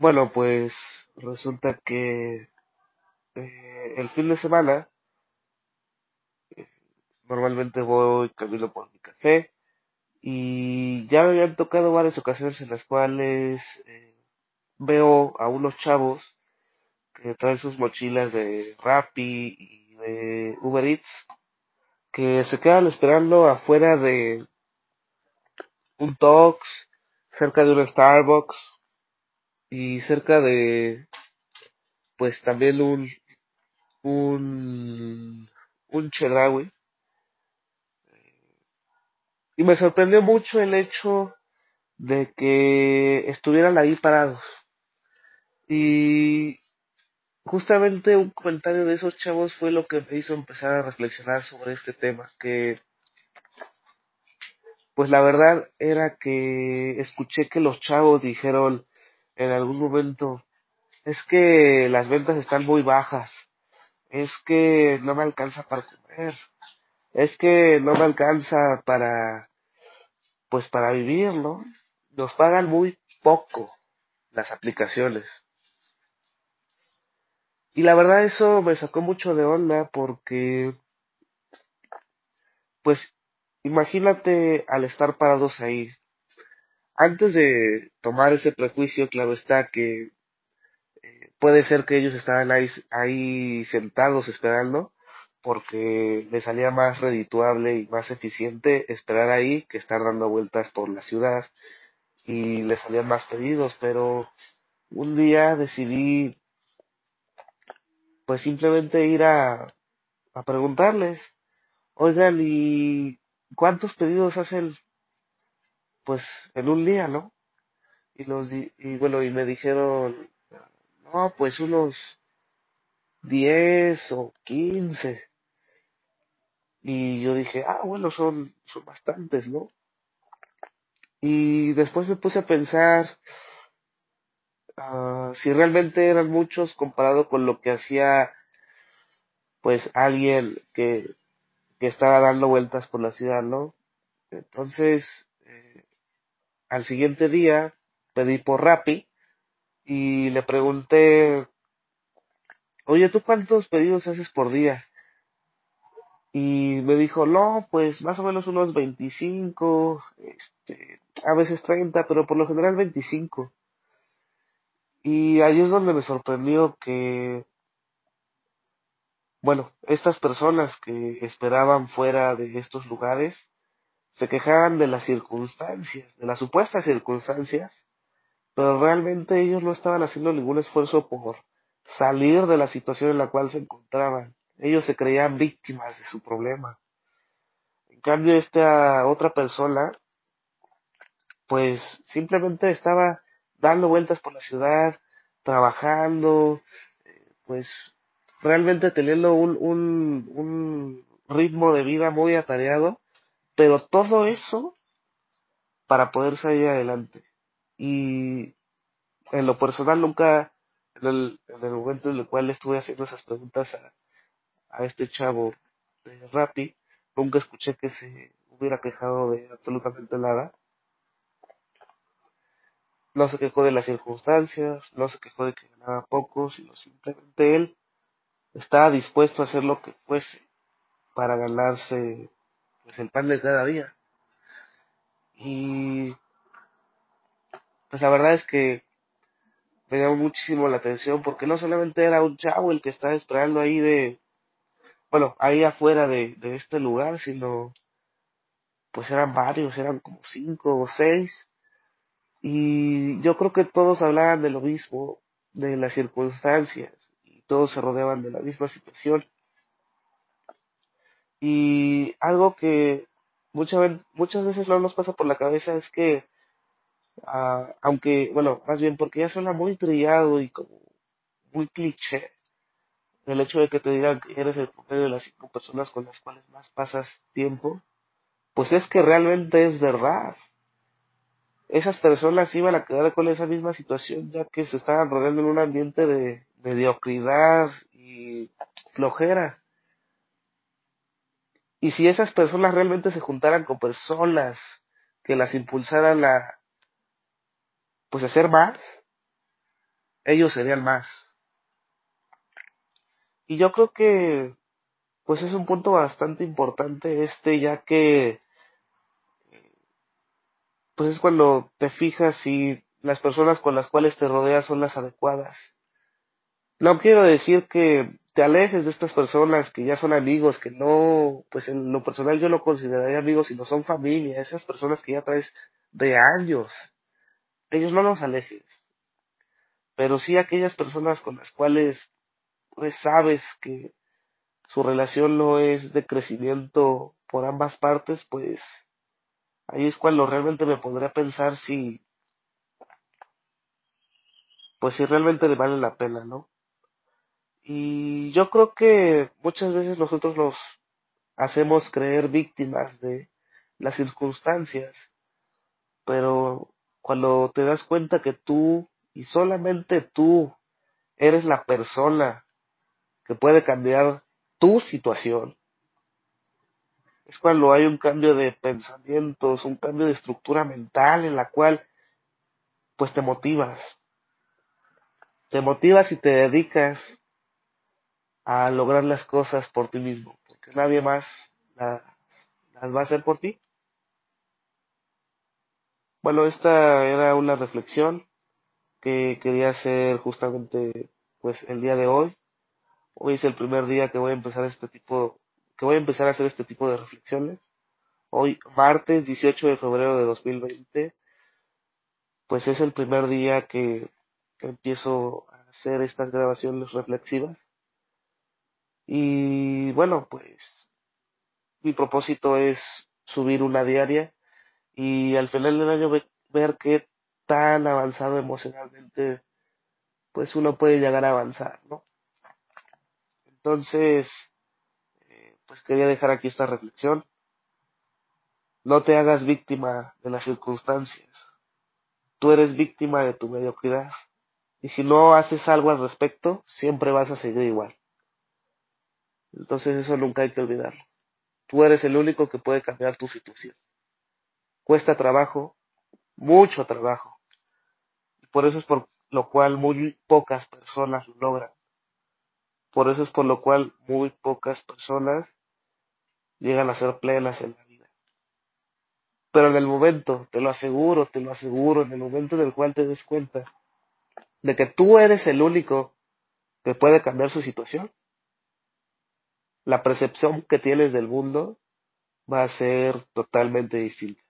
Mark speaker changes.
Speaker 1: Bueno, pues resulta que eh, el fin de semana normalmente voy camino por mi café y ya me habían tocado varias ocasiones en las cuales eh, veo a unos chavos que traen sus mochilas de Rappi y de Uber Eats que se quedan esperando afuera de un Tox, cerca de un Starbucks y cerca de pues también un un un Chedraui Y me sorprendió mucho el hecho de que estuvieran ahí parados. Y justamente un comentario de esos chavos fue lo que me hizo empezar a reflexionar sobre este tema, que pues la verdad era que escuché que los chavos dijeron en algún momento, es que las ventas están muy bajas, es que no me alcanza para comer, es que no me alcanza para, pues para vivir, ¿no? Nos pagan muy poco las aplicaciones. Y la verdad eso me sacó mucho de onda porque, pues, imagínate al estar parados ahí. Antes de tomar ese prejuicio, claro está que eh, puede ser que ellos estaban ahí, ahí sentados esperando porque les salía más redituable y más eficiente esperar ahí que estar dando vueltas por la ciudad y les salían más pedidos, pero un día decidí pues simplemente ir a, a preguntarles, oigan, ¿y cuántos pedidos hacen pues en un día, no? Y los y bueno, y me dijeron, no, pues unos 10 o 15 Y yo dije, ah, bueno, son, son bastantes, ¿no? Y después me puse a pensar ah, si realmente eran muchos comparado con lo que hacía pues alguien que, que estaba dando vueltas por la ciudad, ¿no? Entonces, al siguiente día pedí por Rappi y le pregunté, oye, ¿tú cuántos pedidos haces por día? Y me dijo, no, pues más o menos unos 25, este, a veces 30, pero por lo general 25. Y ahí es donde me sorprendió que, bueno, estas personas que esperaban fuera de estos lugares se quejaban de las circunstancias, de las supuestas circunstancias, pero realmente ellos no estaban haciendo ningún esfuerzo por salir de la situación en la cual se encontraban. Ellos se creían víctimas de su problema. En cambio, esta otra persona, pues simplemente estaba dando vueltas por la ciudad, trabajando, pues realmente teniendo un, un, un ritmo de vida muy atareado, pero todo eso para poder salir adelante. Y en lo personal nunca, en el, en el momento en el cual estuve haciendo esas preguntas a, a este chavo de Rappi, nunca escuché que se hubiera quejado de absolutamente nada. No se quejó de las circunstancias, no se quejó de que ganaba poco, sino simplemente él estaba dispuesto a hacer lo que fuese para ganarse pues el pan de cada día. Y pues la verdad es que me llamó muchísimo la atención porque no solamente era un chavo el que estaba esperando ahí de, bueno, ahí afuera de, de este lugar, sino pues eran varios, eran como cinco o seis. Y yo creo que todos hablaban de lo mismo, de las circunstancias, y todos se rodeaban de la misma situación. Y algo que muchas, ve- muchas veces no nos pasa por la cabeza es que, ah, aunque, bueno, más bien porque ya suena muy trillado y como muy cliché, el hecho de que te digan que eres el promedio de las cinco personas con las cuales más pasas tiempo, pues es que realmente es verdad. Esas personas iban a quedar con esa misma situación ya que se estaban rodeando en un ambiente de mediocridad y flojera. Y si esas personas realmente se juntaran con personas que las impulsaran a, pues, a hacer más, ellos serían más. Y yo creo que pues es un punto bastante importante este, ya que pues es cuando te fijas si las personas con las cuales te rodeas son las adecuadas. No quiero decir que te alejes de estas personas que ya son amigos, que no, pues en lo personal yo no consideraría amigos, sino son familia, esas personas que ya traes de años. Ellos no los alejes. Pero sí aquellas personas con las cuales pues sabes que su relación no es de crecimiento por ambas partes, pues ahí es cuando realmente me podría pensar si, pues si realmente le vale la pena, ¿no? Y yo creo que muchas veces nosotros nos hacemos creer víctimas de las circunstancias, pero cuando te das cuenta que tú y solamente tú eres la persona que puede cambiar tu situación, es cuando hay un cambio de pensamientos, un cambio de estructura mental en la cual pues te motivas. Te motivas y te dedicas a lograr las cosas por ti mismo, porque nadie más las, va a hacer por ti. Bueno, esta era una reflexión que quería hacer justamente pues el día de hoy. Hoy es el primer día que voy a empezar este tipo que voy a empezar a hacer este tipo de reflexiones. Hoy, martes 18 de febrero de 2020, pues es el primer día que, empiezo a hacer estas grabaciones reflexivas. Y bueno, pues mi propósito es subir una diaria y al final del año ver qué tan avanzado emocionalmente pues uno puede llegar a avanzar, ¿no? Entonces, pues quería dejar aquí esta reflexión. No te hagas víctima de las circunstancias. Tú eres víctima de tu mediocridad. Y si no haces algo al respecto, siempre vas a seguir igual. Entonces eso nunca hay que olvidarlo. Tú eres el único que puede cambiar tu situación. Cuesta trabajo, mucho trabajo. Por eso es por lo cual muy pocas personas lo logran. Por eso es por lo cual muy pocas personas llegan a ser plenas en la vida. Pero en el momento, te lo aseguro, te lo aseguro, en el momento en el cual te des cuenta de que tú eres el único que puede cambiar su situación, la percepción que tienes del mundo va a ser totalmente distinta.